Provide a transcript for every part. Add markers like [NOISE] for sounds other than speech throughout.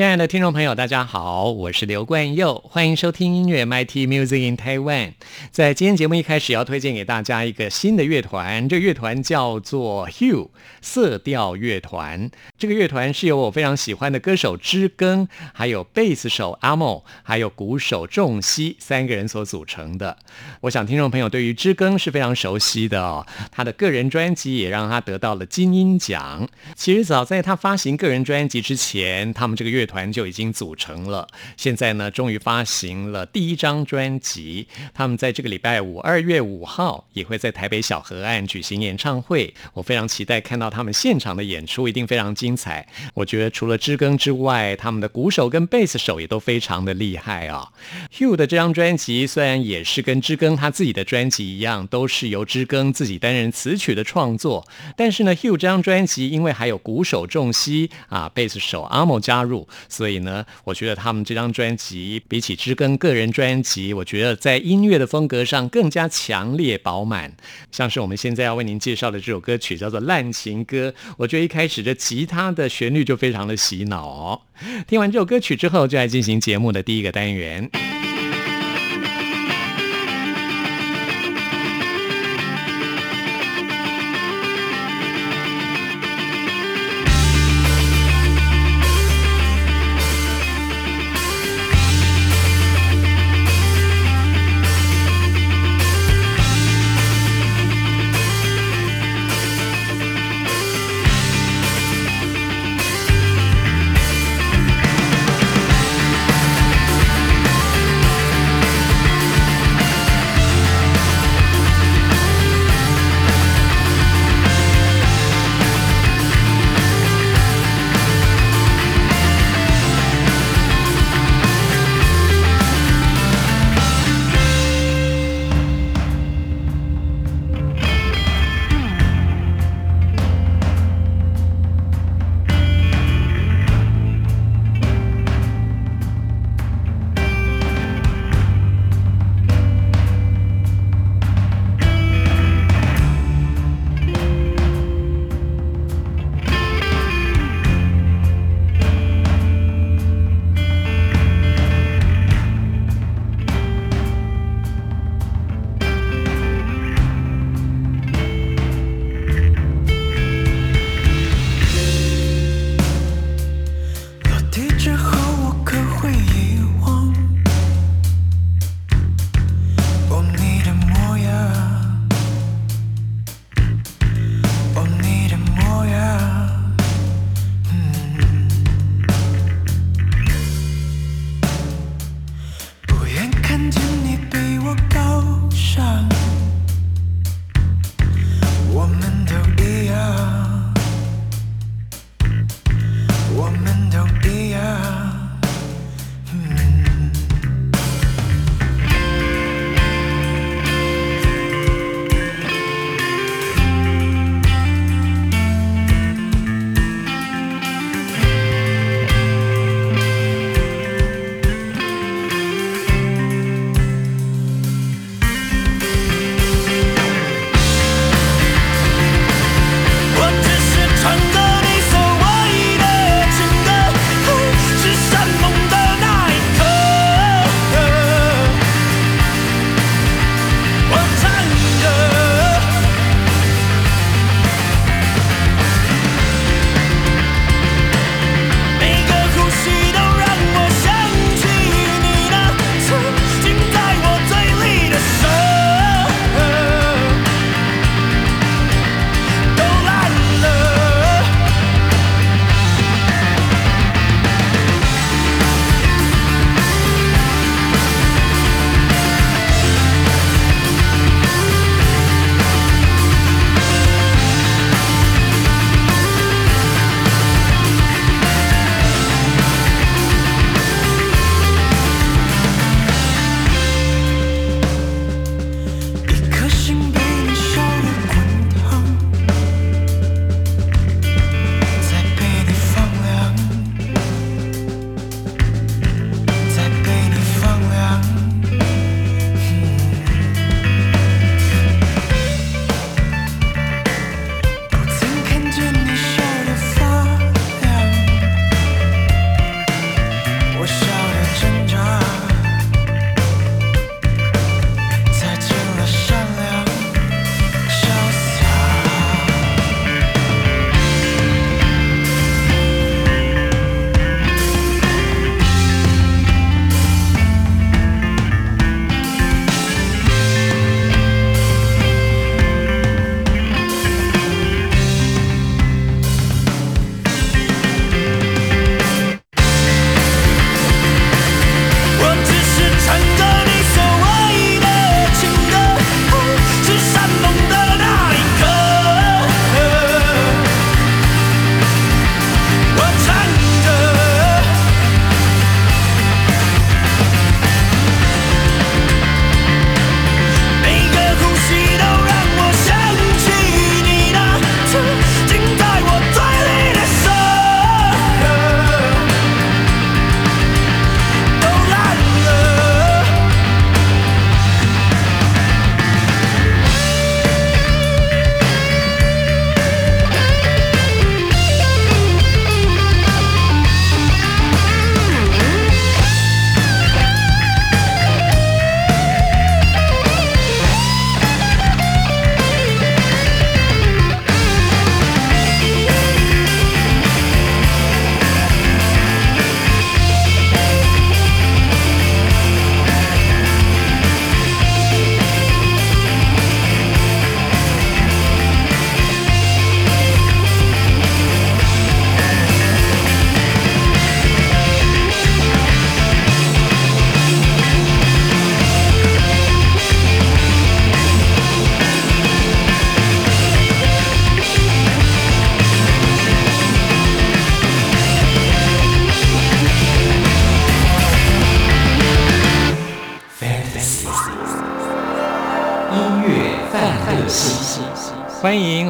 亲爱的听众朋友，大家好，我是刘冠佑，欢迎收听音乐 MT Music in Taiwan。在今天节目一开始，要推荐给大家一个新的乐团，这个乐团叫做 Hugh 色调乐团。这个乐团是由我非常喜欢的歌手知更，还有贝斯手阿莫，还有鼓手仲熙三个人所组成的。我想听众朋友对于知更是非常熟悉的哦，他的个人专辑也让他得到了金鹰奖。其实早在他发行个人专辑之前，他们这个乐团就已经组成了。现在呢，终于发行了第一张专辑。他们在这个礼拜五，二月五号也会在台北小河岸举行演唱会。我非常期待看到他们现场的演出，一定非常精彩。我觉得除了知更之外，他们的鼓手跟贝斯手也都非常的厉害啊。Hugh 的这张专辑虽然也是跟知更他自己的专辑一样，都是由知更自己担任词曲的创作，但是呢，Hugh 这张专辑因为还有鼓手仲熙啊，贝斯手阿莫加入。所以呢，我觉得他们这张专辑比起知更个人专辑，我觉得在音乐的风格上更加强烈饱满。像是我们现在要为您介绍的这首歌曲叫做《烂情歌》，我觉得一开始这吉他的旋律就非常的洗脑哦。听完这首歌曲之后，就来进行节目的第一个单元。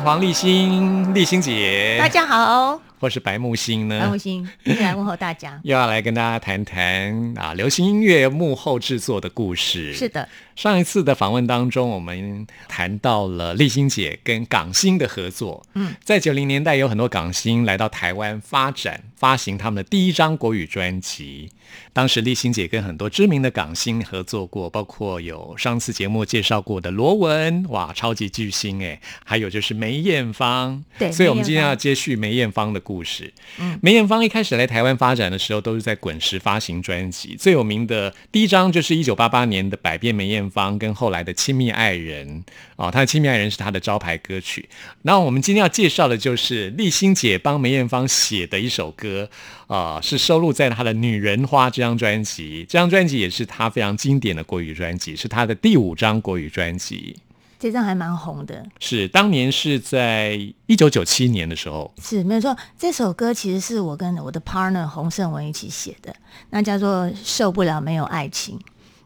黄立新，立新姐。大家好。或是白木星呢？白木星，来问候大家。[LAUGHS] 又要来跟大家谈谈啊，流行音乐幕后制作的故事。是的，上一次的访问当中，我们谈到了立新姐跟港星的合作。嗯，在九零年代，有很多港星来到台湾发展，发行他们的第一张国语专辑。当时立新姐跟很多知名的港星合作过，包括有上次节目介绍过的罗文，哇，超级巨星哎，还有就是梅艳芳。对，所以我们今天要接续梅艳芳的故事。嗯，梅艳芳一开始来台湾发展的时候，都是在滚石发行专辑，最有名的第一张就是一九八八年的《百变梅艳芳》，跟后来的《亲密爱人》啊，他的《亲密爱人》是他的招牌歌曲。那我们今天要介绍的就是立新姐帮梅艳芳写的一首歌。啊，是收录在她的《女人花》这张专辑，这张专辑也是她非常经典的国语专辑，是她的第五张国语专辑。这张还蛮红的，是当年是在一九九七年的时候，是没有错。这首歌其实是我跟我的 partner 洪胜文一起写的，那叫做《受不了没有爱情》。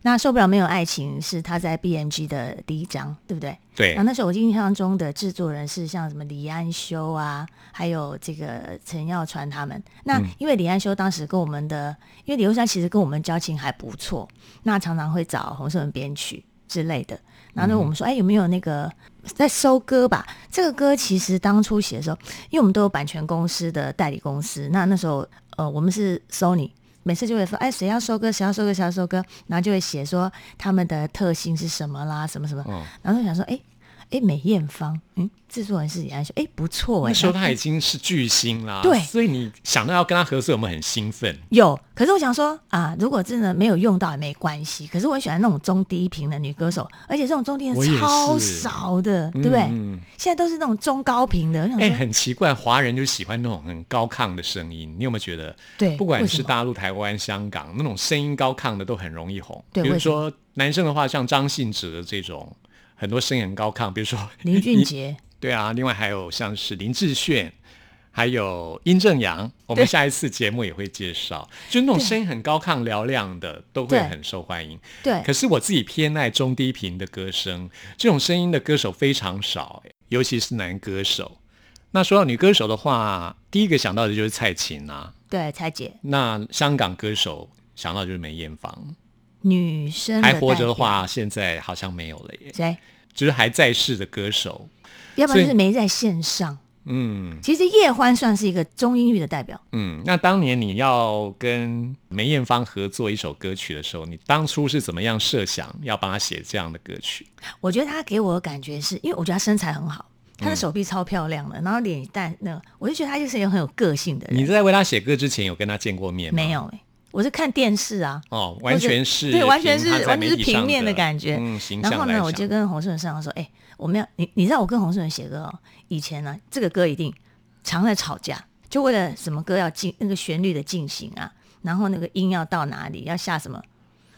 那受不了没有爱情是他在 B M G 的第一章，对不对？对。那那时候我印象中的制作人是像什么李安修啊，还有这个陈耀川他们。那因为李安修当时跟我们的，因为李秀山其实跟我们交情还不错，那常常会找洪胜文编曲之类的。然后呢，我们说，哎，有没有那个在收歌吧？这个歌其实当初写的时候，因为我们都有版权公司的代理公司，那那时候呃，我们是 Sony。每次就会说，哎，谁要收割，谁要收割，谁要收割，然后就会写说他们的特性是什么啦，什么什么，然后就想说，哎。哎，梅艳芳，嗯，制作人是李安修，哎，不错哎。那时候他已经是巨星啦，对，所以你想到要跟他合作，有没有很兴奋？有，可是我想说啊，如果真的没有用到也没关系。可是我很喜欢那种中低频的女歌手，而且这种中低频超少的，对不对？现在都是那种中高频的。哎，很奇怪，华人就喜欢那种很高亢的声音。你有没有觉得？对，不管是大陆、台湾、香港，那种声音高亢的都很容易红。对，比如说男生的话，像张信哲这种。很多声音很高亢，比如说林 [LAUGHS] 俊杰，对啊，另外还有像是林志炫，还有殷正阳，我们下一次节目也会介绍，就那种声音很高亢嘹亮的，都会很受欢迎。对，可是我自己偏爱中低频的歌声，这种声音的歌手非常少，尤其是男歌手。那说到女歌手的话，第一个想到的就是蔡琴啊，对，蔡姐。那香港歌手想到就是梅艳芳。女生还活着的话，现在好像没有了耶。谁？就是还在世的歌手，要不然就是没在线上。嗯，其实叶欢算是一个中音域的代表。嗯，那当年你要跟梅艳芳合作一首歌曲的时候，你当初是怎么样设想要帮她写这样的歌曲？我觉得她给我的感觉是因为我觉得她身材很好，她的手臂超漂亮的，然后脸蛋那，我就觉得她就是一个很有个性的人。你在为她写歌之前有跟她见过面吗？没有我是看电视啊，哦，完全是对，完全是完全是平面的感觉。嗯，然后呢，我就跟洪顺量说：“哎，我们要你，你知道我跟洪顺文写歌哦，以前呢，这个歌一定常在吵架，就为了什么歌要进那个旋律的进行啊，然后那个音要到哪里，要下什么，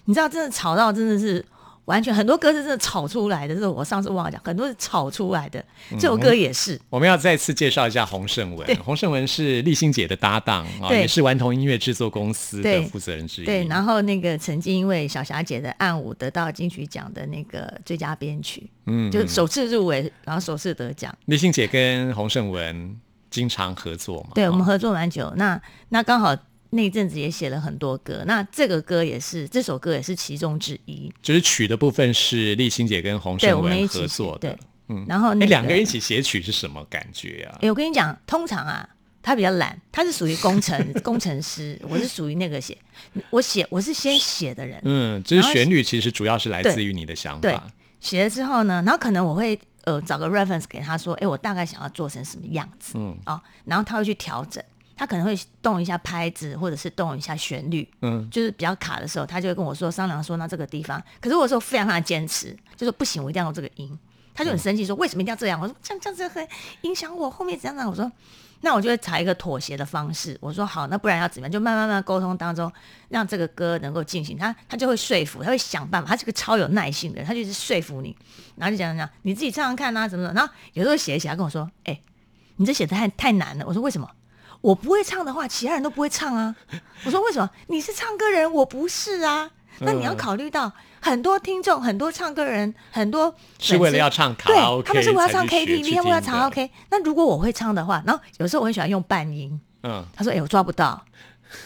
你知道，真的吵到真的是。”完全很多歌是真的炒出来的，这是我上次忘了讲，很多是炒出来的。这首歌也是。我们要再次介绍一下洪胜文。洪胜文是立新姐的搭档啊，也是顽童音乐制作公司的负责人之一。对，然后那个曾经因为小霞姐的暗舞得到金曲奖的那个最佳编曲，嗯，就首次入围，然后首次得奖。立新姐跟洪胜文经常合作嘛？对，我们合作蛮久。那那刚好。那阵子也写了很多歌，那这个歌也是，这首歌也是其中之一。就是曲的部分是立新姐跟洪胜文合作的，嗯，然后那两个人一起写曲是什么感觉啊？哎，我跟你讲，通常啊，他比较懒，他是属于工程 [LAUGHS] 工程师，我是属于那个写，我写我是先写的人，嗯，就是旋律其实主要是来自于你的想法，写了之后呢，然后可能我会呃找个 reference 给他说，哎，我大概想要做成什么样子，嗯，哦，然后他会去调整。他可能会动一下拍子，或者是动一下旋律，嗯，就是比较卡的时候，他就会跟我说商量说那这个地方。可是我说非常非常坚持，就说不行，我一定要用这个音。他就很生气说为什么一定要这样？我说这样这样子会影响我后面怎样怎样。我说那我就会采一个妥协的方式。我说好，那不然要怎么样？就慢慢慢沟通当中，让这个歌能够进行。他他就会说服，他会想办法。他是个超有耐心的人，他就是说服你，然后就讲讲你自己唱唱看啊，怎么怎么。然后有时候写一写，他跟我说，哎，你这写的太太难了。我说为什么？我不会唱的话，其他人都不会唱啊。[LAUGHS] 我说为什么？你是唱歌人，我不是啊。那你要考虑到很多听众、很多唱歌人、很多是为了要唱卡拉 OK，他们是为了唱 KTV，他们要唱 OK。那如果我会唱的话，然后有时候我很喜欢用半音。嗯，他说：“哎，我抓不到，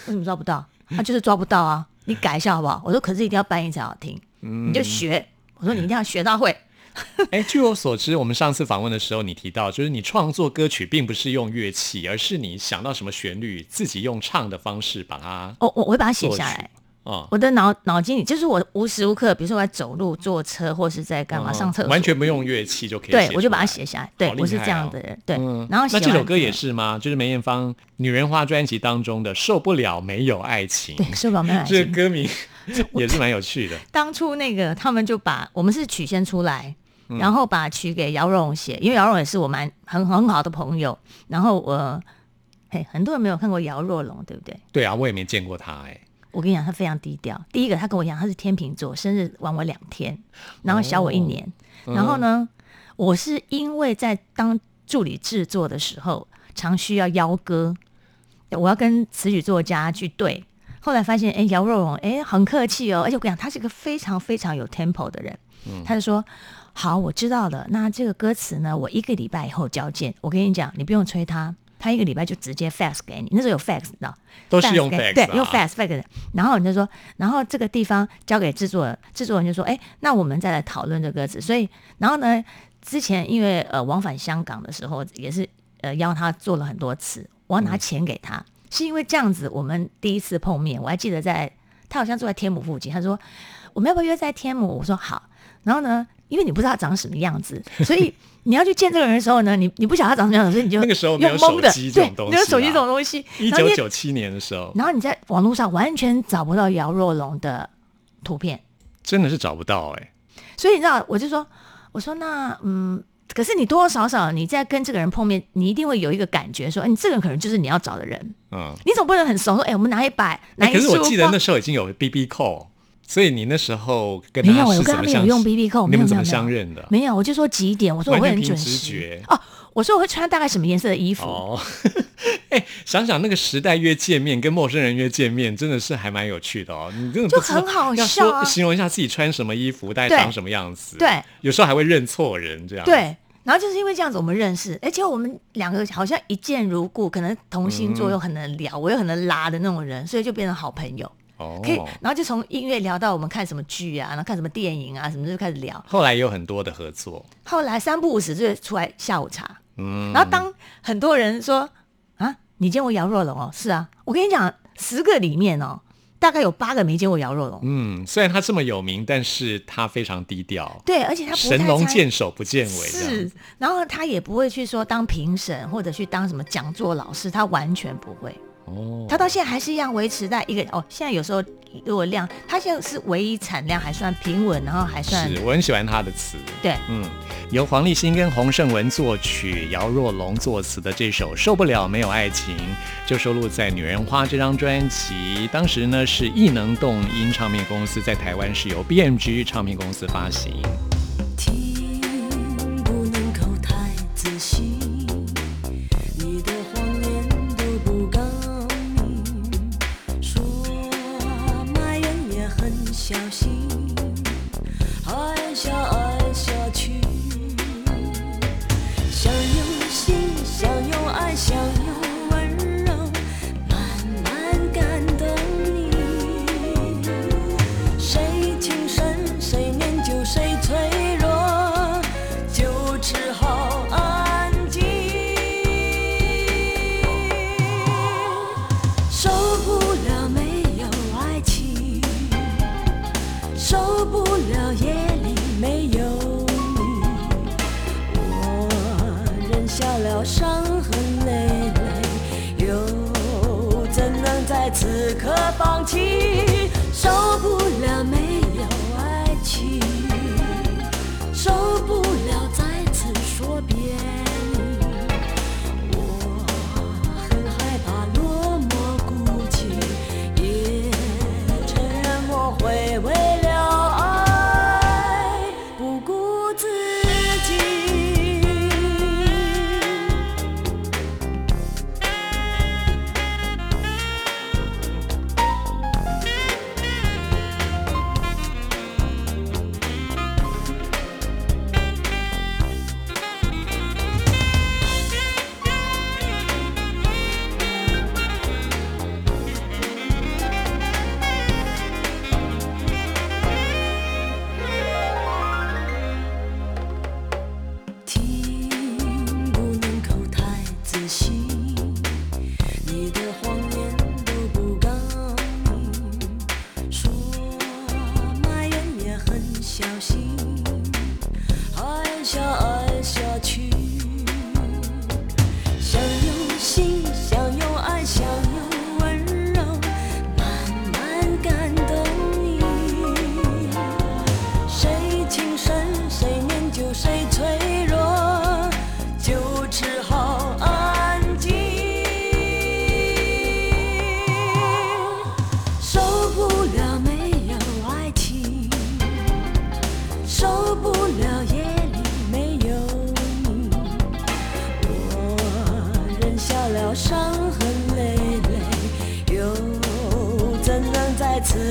为什么抓不到？他就是抓不到啊！你改一下好不好？”我说：“可是一定要半音才好听，你就学。”我说：“你一定要学到会。” [LAUGHS] 哎，据我所知，我们上次访问的时候，你提到就是你创作歌曲并不是用乐器，而是你想到什么旋律，自己用唱的方式把它……哦，我我会把它写下来。哦，我的脑脑筋里就是我无时无刻，比如说我在走路、坐车，或是在干嘛上厕所，完全不用乐器就可以。对，我就把它写下来。对，我是这样的人。对，然后那这首歌也是吗？就是梅艳芳《女人花》专辑当中的《受不了没有爱情》。对，受不了没有爱情。这歌名也是蛮有趣的。当初那个他们就把我们是曲先出来，然后把曲给姚荣写，因为姚荣也是我蛮很很好的朋友。然后我，嘿，很多人没有看过姚若龙，对不对？对啊，我也没见过他，哎。我跟你讲，他非常低调。第一个，他跟我讲他是天秤座，生日晚我两天，然后小我一年。然后呢，我是因为在当助理制作的时候，常需要邀歌，我要跟词曲作家去对。后来发现，哎，姚若龙，哎，很客气哦。而且我跟你讲，他是一个非常非常有 tempo 的人。他就说：“好，我知道了。那这个歌词呢，我一个礼拜以后交件。我跟你讲，你不用催他。”他一个礼拜就直接 fax 给你，那时候有 fax，你知道？都是用 fax，对，用 fax fax。然后你就说，然后这个地方交给制作人，制作人就说，哎，那我们再来讨论这歌词。所以，然后呢，之前因为呃往返香港的时候，也是呃邀他做了很多次，我要拿钱给他，是因为这样子，我们第一次碰面，我还记得在他好像住在天母附近，他说我们要不要约在天母？我说好。然后呢，因为你不知道他长什么样子，[LAUGHS] 所以。你要去见这个人的时候呢，你你不晓得他长什么样子，所以你就那个时候没有手机这种东西，没有手机这种东西。一九九七年的时候，然后你在网络上完全找不到姚若龙的图片，真的是找不到哎。所以你知道，我就说，我说那嗯，可是你多多少少你在跟这个人碰面，你一定会有一个感觉，说，哎，你这个人可能就是你要找的人。嗯，你总不能很熟，说，哎，我们拿一百，拿一可是我记得那时候已经有 B B call。所以你那时候跟没有，我跟他没有用 B B 扣，你们怎么相认的？没有，我就说几点，我说我会很准时哦。我说我会穿大概什么颜色的衣服？哦，[LAUGHS] 哎，想想那个时代约见面，跟陌生人约见面，真的是还蛮有趣的哦。你真的就很好笑，形容一下自己穿什么衣服，大概长什么样子？对，有时候还会认错人这样。对，然后就是因为这样子我们认识，而且我们两个好像一见如故，可能同星座又很能聊，我又很能拉的那种人，所以就变成好朋友。可以，然后就从音乐聊到我们看什么剧啊，然后看什么电影啊，什么就开始聊。后来也有很多的合作。后来三不五时就出来下午茶。嗯。然后当很多人说啊，你见过姚若龙哦？是啊，我跟你讲，十个里面哦，大概有八个没见过姚若龙。嗯，虽然他这么有名，但是他非常低调。对，而且他神龙见首不见尾。是，然后他也不会去说当评审或者去当什么讲座老师，他完全不会。哦，它到现在还是一样维持在一个哦。现在有时候如果量，它现在是唯一产量还算平稳，然后还算是我很喜欢他的词。对，嗯，由黄立新跟洪胜文作曲，姚若龙作词的这首《受不了没有爱情》，就收录在《女人花》这张专辑。当时呢是艺能动音唱片公司在台湾是由 BMG 唱片公司发行。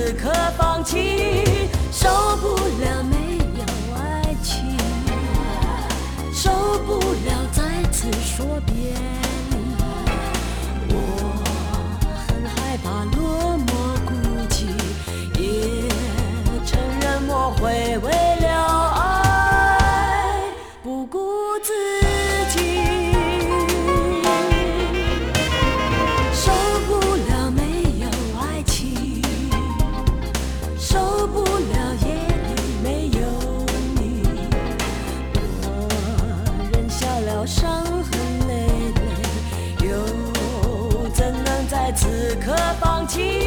此刻放弃？受不了没有爱情，受不了再次说别离，我很害怕落寞孤寂，也承认我会为此刻放弃？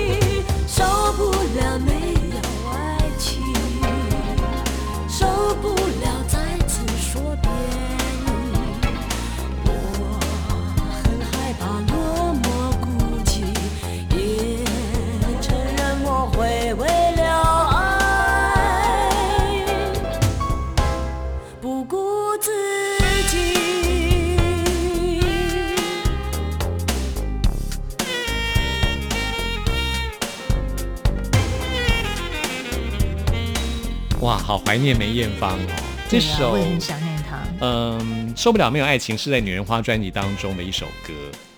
怀念梅艳芳哦。这首我也很想念她。嗯，受不了没有爱情是在《女人花》专辑当中的一首歌。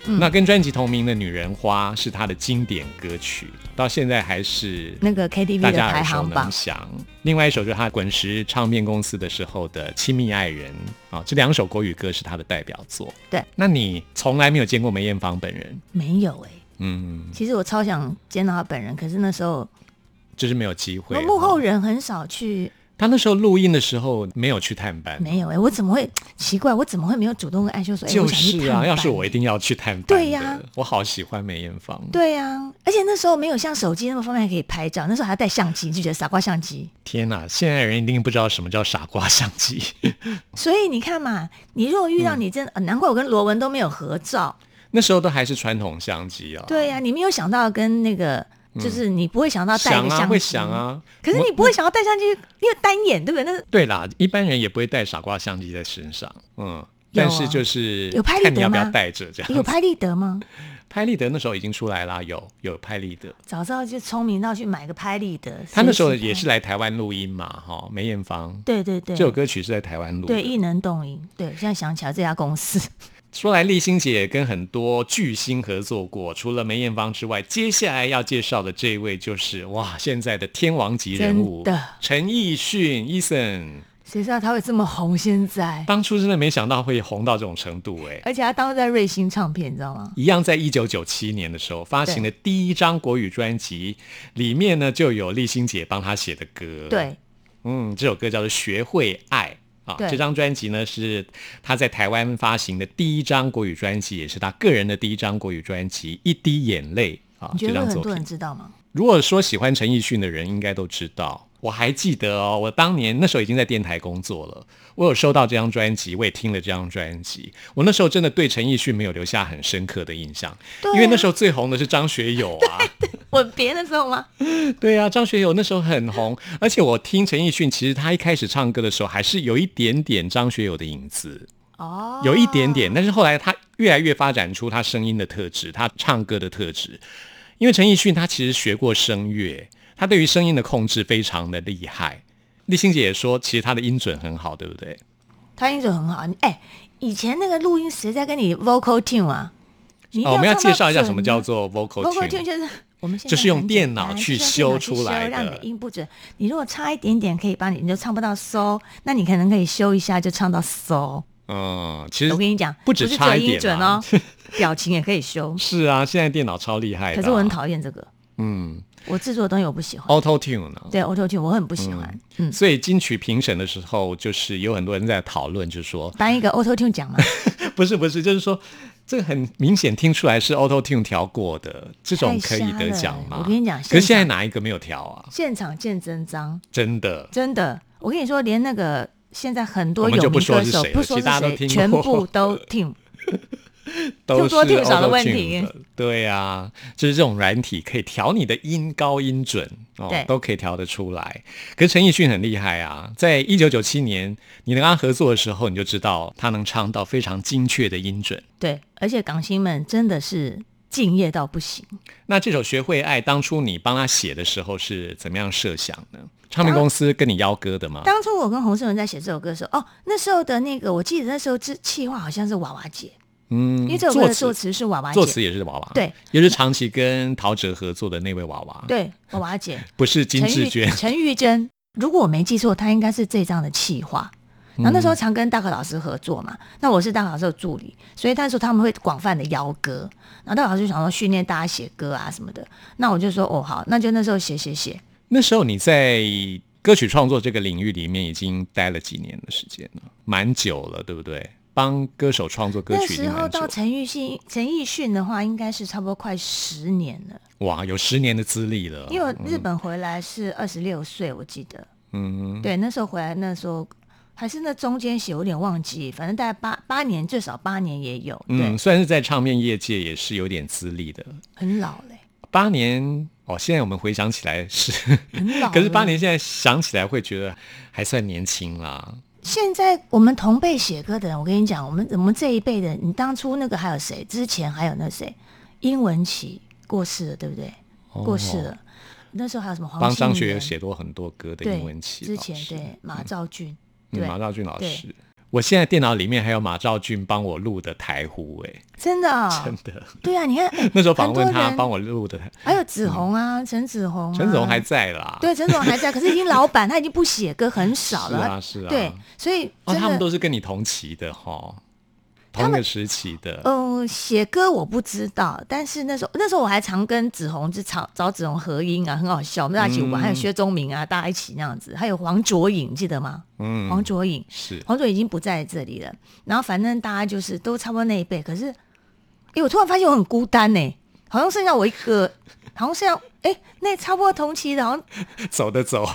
嗯那跟专辑同名的《女人花》是她的经典歌曲，到现在还是那个 KTV 大的家耳熟排行榜能，详。另外一首就是她滚石唱片公司的时候的《亲密爱人》啊，这两首国语歌是她的代表作。对，那你从来没有见过梅艳芳本人？没有哎、嗯，其实我超想见到她本人，可是那时候就是没有机会。幕后人很少去，她那时候录音的时候没有去探班，没有哎、我怎么会奇怪？我怎么会没有主动跟艾秀说？哎、就是啊，要是我一定要去探班的。对呀我好喜欢梅艳芳。对呀、而且那时候没有像手机那么方便，还可以拍照，那时候还要带相机，就觉得傻瓜相机。天哪，现在人一定不知道什么叫傻瓜相机。[LAUGHS] [LAUGHS] 所以你看嘛，你如果遇嗯到你真的，呃难怪我跟罗文都没有合照。那时候都还是传统相机啊。对呀、你没有想到跟那个，就是你不会想到带一想啊，个相机，会想。啊。可是你不会想要带相机，因为单眼，对不对？那对啦，一般人也不会带傻瓜相机在身上，嗯，啊但是就是有拍立得看你要不要吗带着这样。有拍立得吗？[LAUGHS] 拍立得那时候已经出来啦，有有拍立得。早知道就聪明到去买个拍立得。他那时候也是来台湾录音嘛，哈，梅艳芳。对对对，这首歌曲是在台湾录的。对艺能动音，对，现在想起来这家公司，说来，丽欣姐也跟很多巨星合作过，除了梅艳芳之外，接下来要介绍的这一位就是哇，现在的天王级人物陈奕迅，Eason。谁知道他会这么红？现在，当初真的没想到会红到这种程度哎、而且他当时在瑞星唱片，你知道吗？一样在一九九七年的时候发行的第一张国语专辑，里面呢就有丽欣姐帮他写的歌。，对，嗯，这首歌叫做《学会爱》啊。这张专辑呢是他在台湾发行的第一张国语专辑，也是他个人的第一张国语专辑《一滴眼泪》啊。你觉这张作得很多人品，知道吗？如果说喜欢陈奕迅的人，应该都知道。我还记得哦，我当年那时候已经在电台工作了，我有收到这张专辑，我也听了这张专辑。我那时候真的对陈奕迅没有留下很深刻的印象，啊因为那时候最红的是张学友啊。吻别的时候吗？对啊，张学友那时候很红，而且我听陈奕迅，其实他一开始唱歌的时候还是有一点点张学友的影子，哦，有一点点，但是后来他越来越发展出他声音的特质，他唱歌的特质。因为陈奕迅他其实学过声乐，他对于声音的控制非常的厉害。立新姐也说，其实他的音准很好，对不对？他音准很好。你哎，以前那个录音谁在跟你 vocal tune 啊？哦，我们要介绍一下什么叫啊做 vocal vocal tune tune 就是我们现在就是用很电脑去修出来的让你的音不准。你如果差一点点，可以帮你，你就唱不到 so，那你可能可以修一下，就唱到 so。嗯，其实我跟你讲，不止是差一点音准啊哦，[LAUGHS] 表情也可以修。是啊，现在电脑超厉害的啊、可是我很讨厌这个，嗯我制作的东西我不喜欢。，Auto Tune 呢？对 Auto Tune 我很不喜欢。嗯，所以金曲评审的时候，就是有很多人在讨论，就是说，颁一个 Auto Tune 奖嘛。[LAUGHS] 不是不是，就是说，这个很明显听出来是 Auto Tune 调过的，这种可以得奖吗？我跟你讲可是现在哪一个没有调啊？现场见真章，真的，真的，我跟你说，连那个现在很多有名歌手，不说是谁，全部都听。[LAUGHS] [LAUGHS] 都是 Q 多 Q 少的问题的。对呀、就是这种软体可以调你的音高音准哦对，都可以调得出来。可是陈奕迅很厉害啊，在一九九七年你跟他合作的时候，你就知道他能唱到非常精确的音准。对，而且港星们真的是敬业到不行。那这首《学会爱》，当初你帮他写的时候是怎么样设想呢？唱片公司跟你邀歌的吗？当初我跟洪胜文在写这首歌的时候，哦，那时候的那个，我记得那时候这企划好像是娃娃姐，嗯，因为这首歌的作作词是娃娃作词，也是娃娃，对，也是长期跟陶喆合作的那位娃娃，，对，娃娃姐，[LAUGHS] 不是金志娟。陈玉珍，如果我没记错，她应该是这张的企划。然后那时候嗯常跟大可老师合作嘛，那我是大可老师的助理，所以那时候他们会广泛的邀歌，然后大可老师就想说训练大家写歌啊什么的，那我就说哦好，那就那时候写写写，那时候你在歌曲创作这个领域里面已经待了几年的时间了，蛮久了，对不对？帮歌手创作歌曲已经时候到陈奕迅陈奕迅的话，应该是差不多快十年了，哇，有十年的资历了。因为我日本回来是二十六岁，我记得，嗯，对，那时候回来那时候还是那中间写，有点忘记，反正大概八八年，最少八年也有，对，嗯，虽然是在唱片业界也是有点资历的，很老嘞，八年哦，现在我们回想起来是，很老。[LAUGHS] 可是八年现在想起来会觉得还算年轻啦。现在我们同辈写歌的人，我跟你讲，我们我们这一辈的，你当初那个还有谁？之前还有那谁？殷文琪过世了，对不对？过世了。那时候还有什么黄哦帮张学友写过很多歌的对英文琪之前对马兆俊，对，嗯马兆俊老师。我现在电脑里面还有马兆俊帮我录的台呼，哎，真的啊、真的。对啊，你看哎 [LAUGHS] 那时候访问他帮我录的。台，还有子红啊，陈子红、啊，陈子红还在啦。对，陈子红还在，[LAUGHS] 可是已经老板，他已经不写歌很少了。是啊是啊。对，所以哦，他们都是跟你同期的哈，同一个时期的。嗯、写歌我不知道，但是那时候那时候我还常跟子红就找找子红合音啊，很好笑，我们大家一起玩，还有薛宗明啊，大家一起那样子，还有黄卓颖，记得吗？嗯，黄卓颖，是黄卓颖已经不在这里了。然后反正大家就是都差不多那一辈，可是，哎，我突然发现我很孤单呢、好像剩下我一个，好像剩下哎，那差不多同期的，好像 [LAUGHS] 走的走，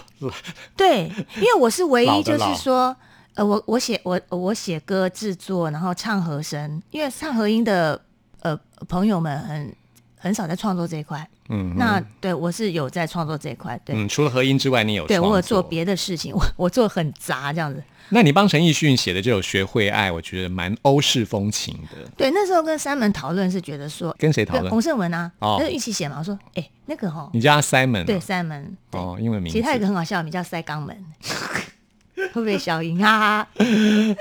对，因为我是唯一，就是说，呃，我我写我我写歌制作，然后唱和声，因为唱和音的呃朋友们很很少在创作这一块。嗯，那对我是有在创作这一块，对，嗯，除了合音之外，你有对我有做别的事情，我我做很杂这样子。那你帮陈奕迅写的这首《学会爱》，我觉得蛮欧式风情的。对，那时候跟三门讨论是觉得说，跟谁讨论洪胜文啊，哦那就一起写嘛。我说，哎、那个哈，你叫他 Simon 啊对，三门，对哦，英文名字。其实他有一个很好笑的名叫塞肛门，[LAUGHS] [LAUGHS] 会不会消音？[LAUGHS] 哈哈。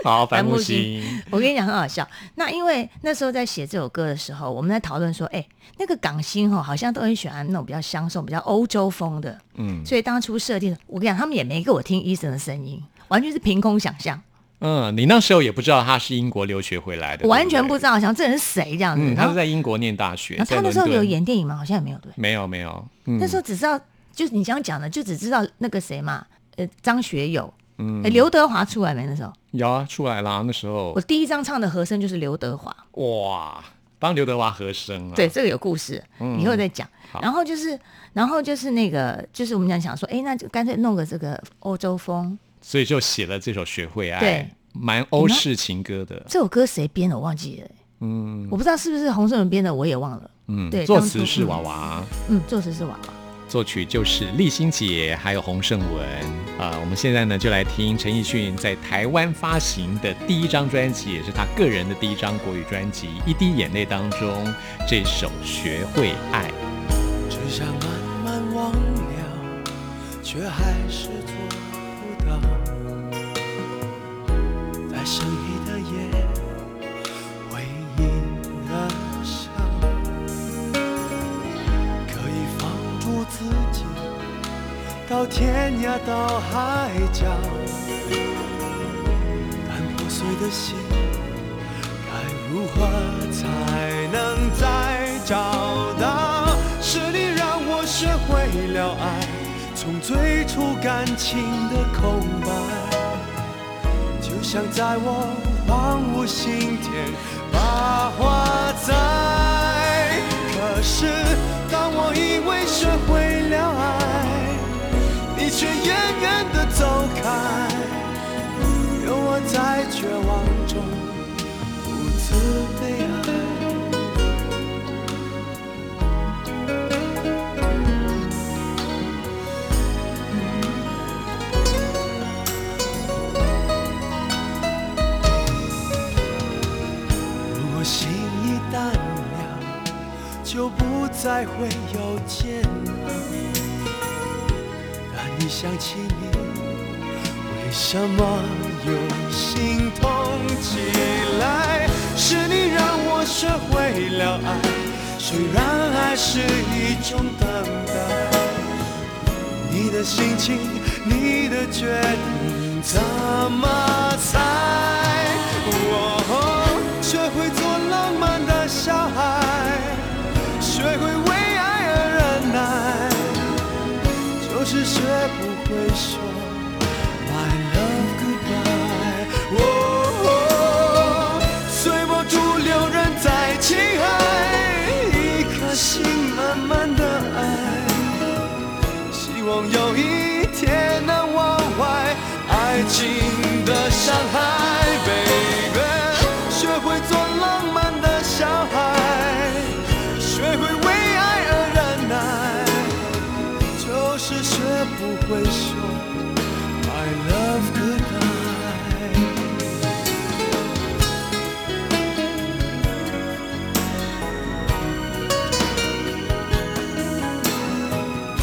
好，樊木木星星。我跟你讲很好笑，那因为那时候在写这首歌的时候，我们在讨论说，哎、那个港星哈，好像都很喜欢那种比较香颂、比较欧洲风的，嗯所以当初设定，我跟你讲，他们也没给我听医生的声音，完全是凭空想象，嗯，你那时候也不知道他是英国留学回来的，我完全不知知道，想这人是谁这样子。嗯，他是在英国念大学，他那时候有演电影吗？好像也没有对。没有没有，嗯那时候只知道，就是你这样讲的，就只知道那个谁嘛，呃，张学友，嗯哎刘德华出来没？那时候有啊，出来啦。那时候我第一张唱的和声就是刘德华，哇，帮刘德华和声啊，对，，这个有故事，以后再讲。好然后就是，然后就是那个，就是我们讲想说，哎，那就干脆弄个这个欧洲风。所以就写了这首《学会爱》，对，蛮欧式情歌的，这首歌谁编的我忘记了，嗯我不知道是不是洪胜文编的，我也忘了。嗯，对作词是娃娃。嗯，作词是娃娃。作曲就是立新姐，还有洪胜文啊、我们现在呢就来听陈奕迅在台湾发行的第一张专辑，也是他个人的第一张国语专辑《一滴眼泪》当中这首《学会爱》。只想慢慢忘了，却还是做不到。在深到天涯到海角，但破碎的心。该如何才能再找到？是你让我学会了爱，从最初感情的空白，就像在我荒芜心田把花栽。可是当我以为学会了爱，却远远的走开而我在绝望中独自悲哀如果心已淡了就不再会有牵想起你，为什么又心痛起来？是你让我学会了爱，虽然爱是一种等待。你的心情，你的决定，怎么猜？哦，学会做浪漫的小孩，也不会说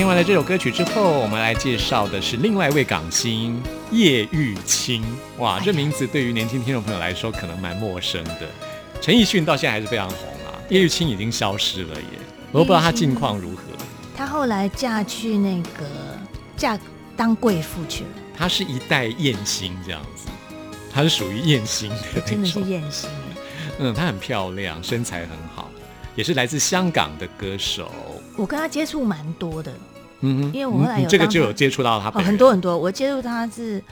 听完了这首歌曲之后，我们来介绍的是另外一位港星叶玉卿。哇，这名字对于年轻听众朋友来说可能蛮陌生的。陈奕迅到现在还是非常红啊，叶玉卿已经消失了耶，我都不知道她近况如何。她后来嫁去那个嫁当贵妇去了，她是一代艳星这样子，她是属于艳星的，真的是艳星。嗯，她很漂亮，身材很好，也是来自香港的歌手。我跟她接触蛮多的，嗯哼，因为我后来你这个就有接触到他哦，很多很多。我接触他是，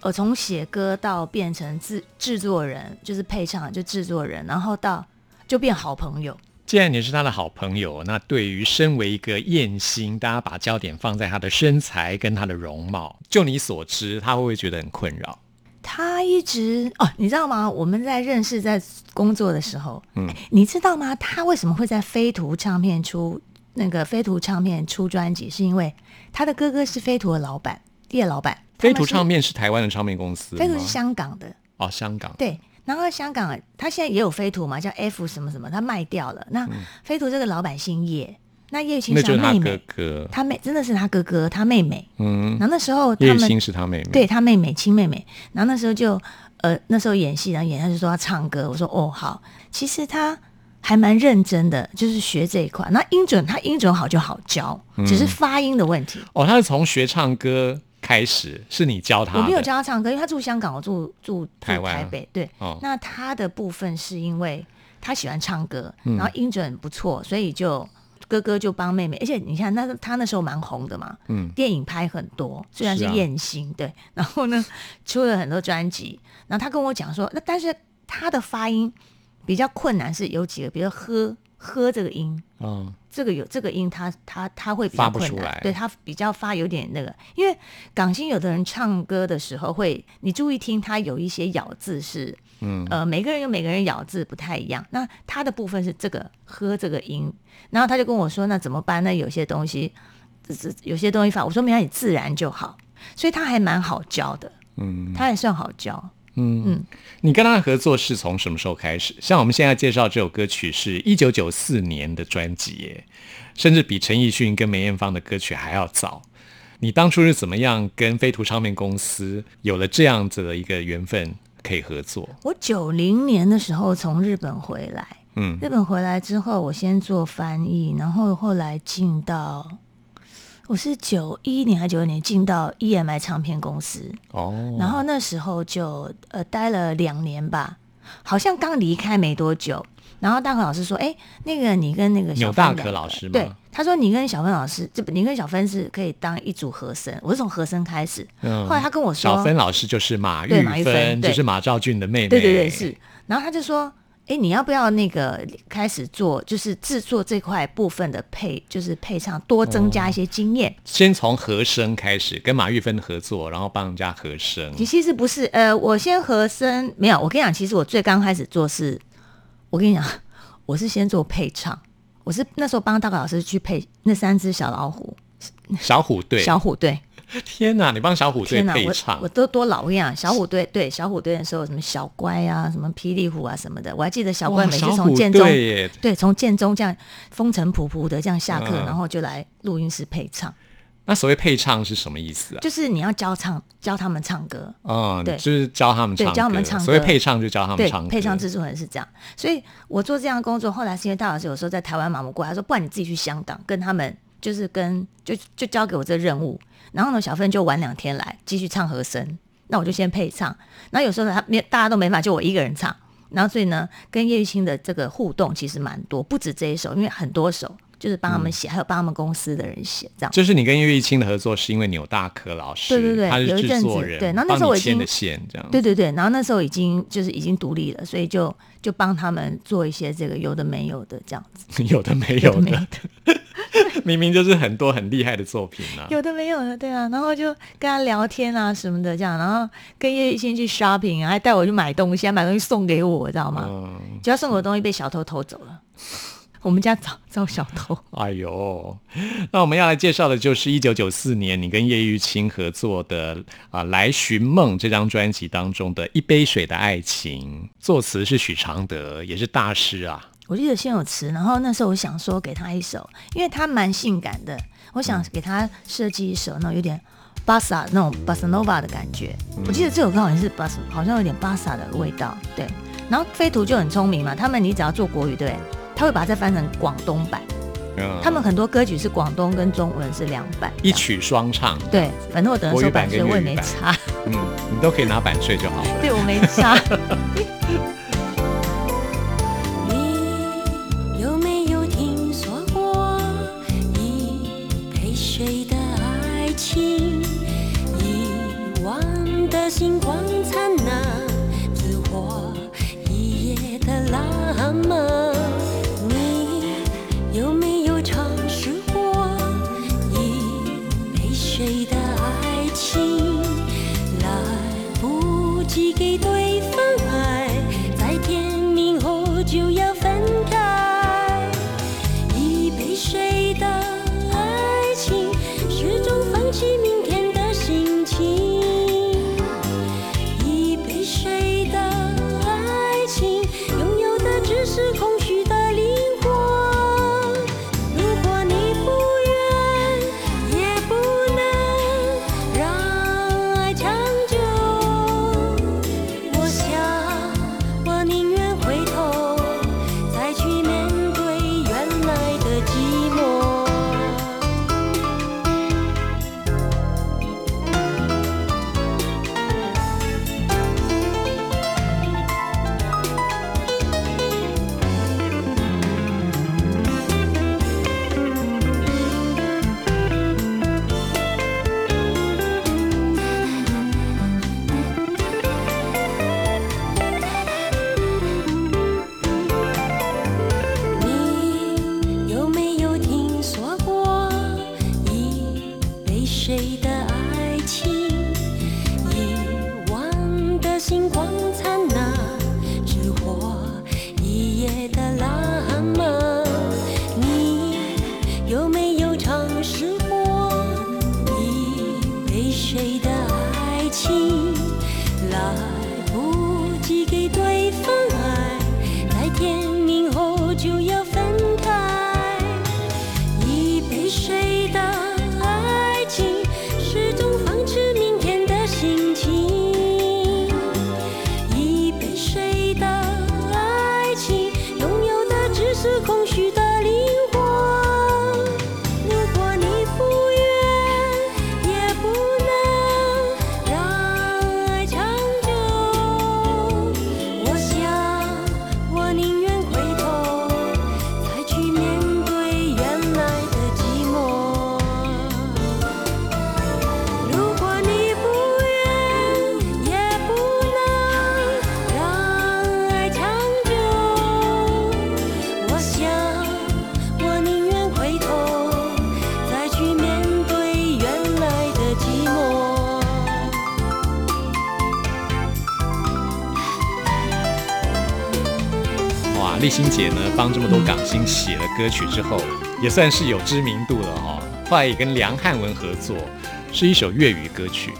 呃，从写歌到变成制制作人，就是配唱，就制作人，然后到就变好朋友。既然你是他的好朋友，那对于身为一个艳星，大家把焦点放在他的身材跟他的容貌，就你所知，他会不会觉得很困扰？他一直哦，你知道吗？我们在认识、在工作的时候，嗯嗯，你知道吗？他为什么会在飞图唱片出那个飞图唱片出专辑？是因为他的哥哥是飞图的老板，叶老板。飞图唱片，是台湾的唱片公司吗，飞图是香港的，哦，香港对。然后香港他现在也有飞图嘛，叫 F 什么什么，他卖掉了。那飞图这个老板姓叶，那叶青是妹妹，哥，他妹真的是他哥哥，他妹妹。嗯，然后那时候叶青是他妹妹，对他妹妹亲妹妹，然后那时候就呃那时候演戏，然后演他就说要唱歌，我说哦好，其实他还蛮认真的，就是学这一块。那音准他音准好就好教，嗯只是发音的问题。哦，他是从学唱歌开始，是你教他的？我没有教他唱歌，因为他住香港，我住住住台湾台北。对，哦那他的部分是因为他喜欢唱歌，嗯然后音准不错，所以就哥哥就帮妹妹。而且你看，那他那时候蛮红的嘛，嗯电影拍很多，虽然是艳星，对，[LAUGHS] 然后呢出了很多专辑，然后他跟我讲说，那但是他的发音比较困难，是有几个，比如喝喝这个音，嗯，这个有这个音他，他他会比较发不出来。困难，对他比较发有点那个，因为港星有的人唱歌的时候会，你注意听，他有一些咬字是，嗯。呃，每个人有每个人咬字不太一样，那他的部分是这个喝这个音，然后他就跟我说，那怎么办？那有些东西，这这有些东西发，我说没关系，自然就好，所以他还蛮好教的，嗯。他还算好教，嗯嗯你跟他的合作是从什么时候开始？像我们现在介绍这首歌曲是一九九四年的专辑耶，甚至比陈奕迅跟梅艳芳的歌曲还要早。你当初是怎么样跟飞图唱片公司有了这样子的一个缘分可以合作？我九零年的时候从日本回来。嗯日本回来之后，我先做翻译，然后后来进到，我是九一年还九二年进到 EMI 唱片公司，哦，然后那时候就呃待了两年吧，好像刚离开没多久，然后大可老师说，哎，那个你跟那个小钮大可老师吗？对，他说你跟小芬老师，这你跟小芬是可以当一组和声，我是从和声开始，嗯。后来他跟我说，小芬老师就是马玉芬就是马兆俊的妹妹。对对对，是。然后他就说：“哎，你要不要那个开始做，就是制作这块部分的配，就是配唱，多增加一些经验？”先从和声开始，跟马玉芬合作，然后帮人家和声。你其实不是，呃，我先和声没有。我跟你讲，其实我最刚开始做是，我跟你讲，我是先做配唱，我是那时候帮大高老师去配那三只小老虎，小虎队，小虎队。[LAUGHS] 天哪！你帮小虎队配唱。我，都多老！我跟你讲，小虎队对小虎队的时候，什么小乖啊，什么霹雳虎啊什么的，我还记得小乖每次从建中对从建中这样风尘仆仆的这样下课，嗯。然后就来录音室配唱，那所谓配唱是什么意思啊？就是你要教唱教他们唱歌，嗯，对。就是教他们唱歌，对教他们唱歌。所谓配唱就教他们唱歌，配唱制作人是这样，所以我做这样的工作，后来是因为大老师有时候在台湾忙不过来，他说不然你自己去香港跟他们，就是跟就就交给我这个任务，然后呢，小芬就晚两天来继续唱和声，那我就先配唱，然后有时候他没大家都没法，就我一个人唱，然后所以呢，跟叶玉卿的这个互动其实蛮多，不止这一首，因为很多首就是帮他们写，还有帮他们公司的人写这样。就是你跟叶玉卿的合作是因为纽大科老师，对对对他是有一阵子制作人，对然后那时候我已经对对对，然后那时候已经就是已经独立了，所以就就帮他们做一些这个有的没有的这样子，[LAUGHS] 有的没有有的没有的，明明就是很多很厉害的作品啊。有的没有的，对啊，然后就跟他聊天啊什么的这样，然后跟叶玉卿去 shopping 啊，还带我去买东西，还买东西送给我，知道吗？嗯，结果送给我的东西被小偷偷走了，我们家遭遭小偷。[LAUGHS] 哎呦，那我们要来介绍的就是一九九四年你跟叶玉卿合作的啊《来寻梦》这张专辑当中的一杯水的爱情，作词是许常德，也是大师啊。我记得先有词，然后那时候我想说给他一首，因为他蛮性感的，我想给他设计一首那种有点巴萨那种巴萨诺瓦的感觉。我记得这首歌好像是巴萨，好像有点巴萨的味道，对。然后飞图就很聪明嘛，他们你只要做国语，对？他会把它再翻成广东版。嗯，他们很多歌曲是广东跟中文是两版，一曲双唱，对，反正我等着收版税，我也没差，嗯，你都可以拿版税就好了。对我没差。[LAUGHS] 你有没有听说过一杯水的爱情？遗忘的星光灿烂，只活一夜的浪漫。哇，丽欣姐呢帮这么多港星写了歌曲之后，也算是有知名度了哈、后来也跟梁汉文合作，是一首粤语歌曲，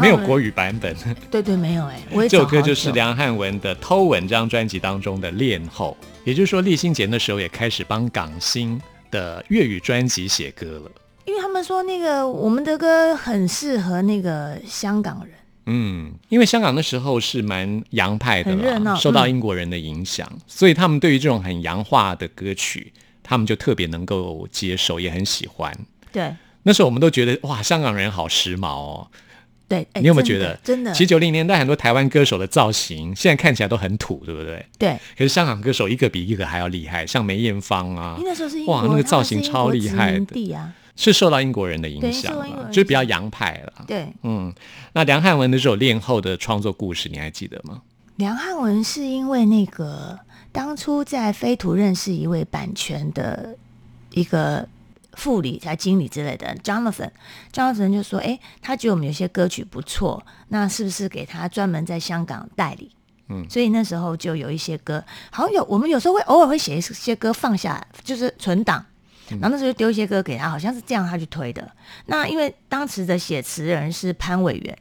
没有国语版本。对对，没有哎、[LAUGHS] 这首歌就是梁汉文的《偷吻》这张专辑当中的《恋后》，也就是说，立新杰那时候也开始帮港星的粤语专辑写歌了。因为他们说那个我们的歌很适合那个香港人，嗯，因为香港那时候是蛮洋派的受到嗯英国人的影响，所以他们对于这种很洋化的歌曲，他们就特别能够接受，也很喜欢。对那时候我们都觉得哇，香港人好时髦哦。对，哎你有没有觉得？真的其实九零年代很多台湾歌手的造型，现在看起来都很土，对不对？对，可是香港歌手一个比一个还要厉害，像梅艳芳啊，那时候是，哇那个造型超厉害的啊，是受到英国人的影对响就是比较洋派了。对。嗯，那梁汉文的这首《恋后》的创作故事，你还记得吗？梁汉文是因为那个当初在飞图认识一位版权的一个副理、还经理之类的，Jonathan，Jonathan 就说：“哎，他觉得我们有些歌曲不错，那是不是给他专门在香港代理？”嗯所以那时候就有一些歌，好像有我们有时候会偶尔会写一些歌放下来，就是存档。然后那时候就丢一些歌给他，好像是这样他去推的。那因为当时的写词人是潘伟元，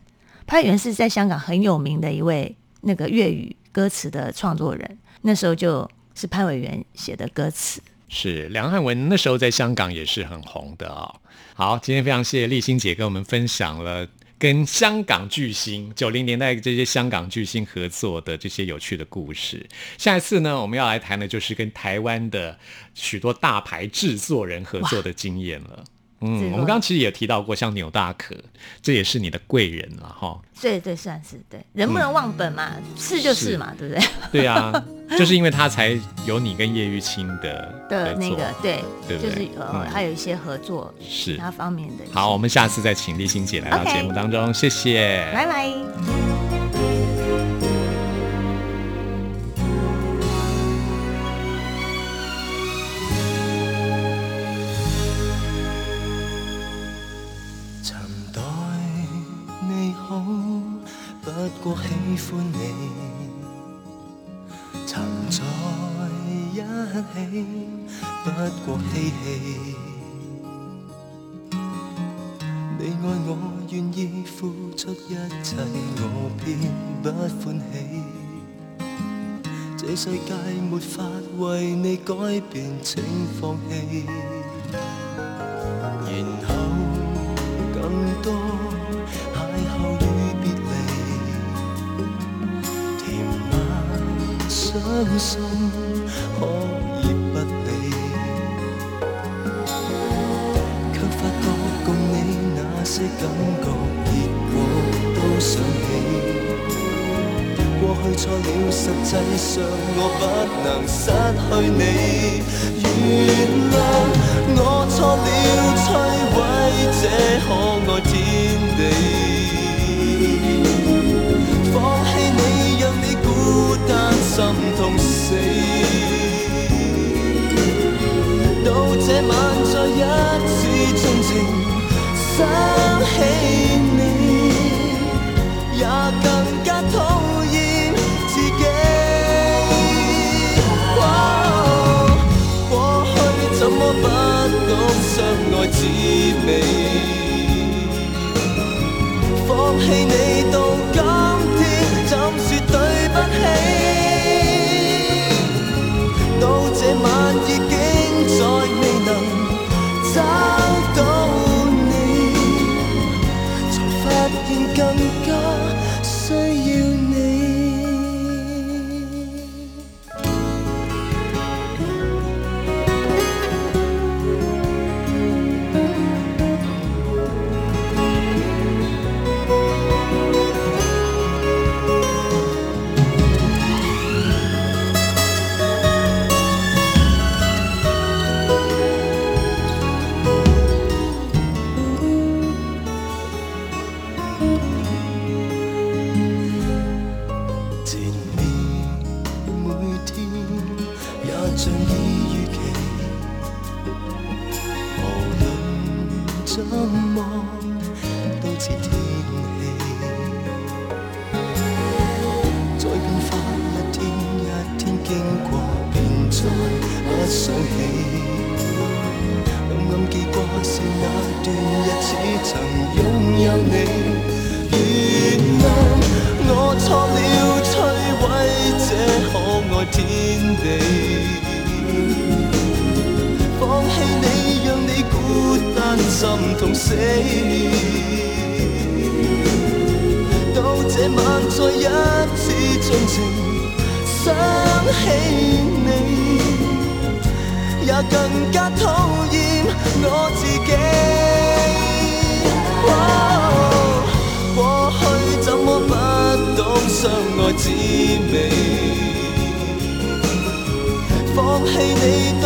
潘伟元是在香港很有名的一位那个粤语歌词的创作人，那时候就是潘伟元写的歌词。是梁汉文那时候在香港也是很红的哦。好，今天非常谢谢丽欣姐跟我们分享了跟香港巨星九零年代这些香港巨星合作的这些有趣的故事。下一次呢，我们要来谈的就是跟台湾的许多大牌制作人合作的经验了。嗯，我们刚刚其实也提到过，像纽大可，这也是你的贵人了哈。对对，算是对，人不能忘本嘛，是就是嘛，对不对？对啊，就是因为他才有你跟叶玉卿的 [LAUGHS] 的那个对，对对就是呃，嗯还有一些合作是其他方面的。好，我们下次再请丽欣姐来到节目当中谢谢。拜拜。過喜歡你，曾在一起，不過嬉戲。你愛我，願意付出一切，我偏不歡喜。這世界沒法為你改變，請放棄。相信可以不理，卻發覺共你那些感覺，結果都想起。過去錯了，實際上我不能失去你。原諒我錯了，摧毀這可愛天地。心痛死。到这晚再一次盡情想起你。也更加討厭自己。哦過去怎麼不懂相愛滋味？放棄你想起。暗暗記掛是那段日子，曾拥有你。原諒我錯了，摧毀這可愛天地，放棄你，讓你孤單心痛死。到這晚再一次盡情想起，更加讨厌我自己。过去怎么不懂相爱滋味？放弃你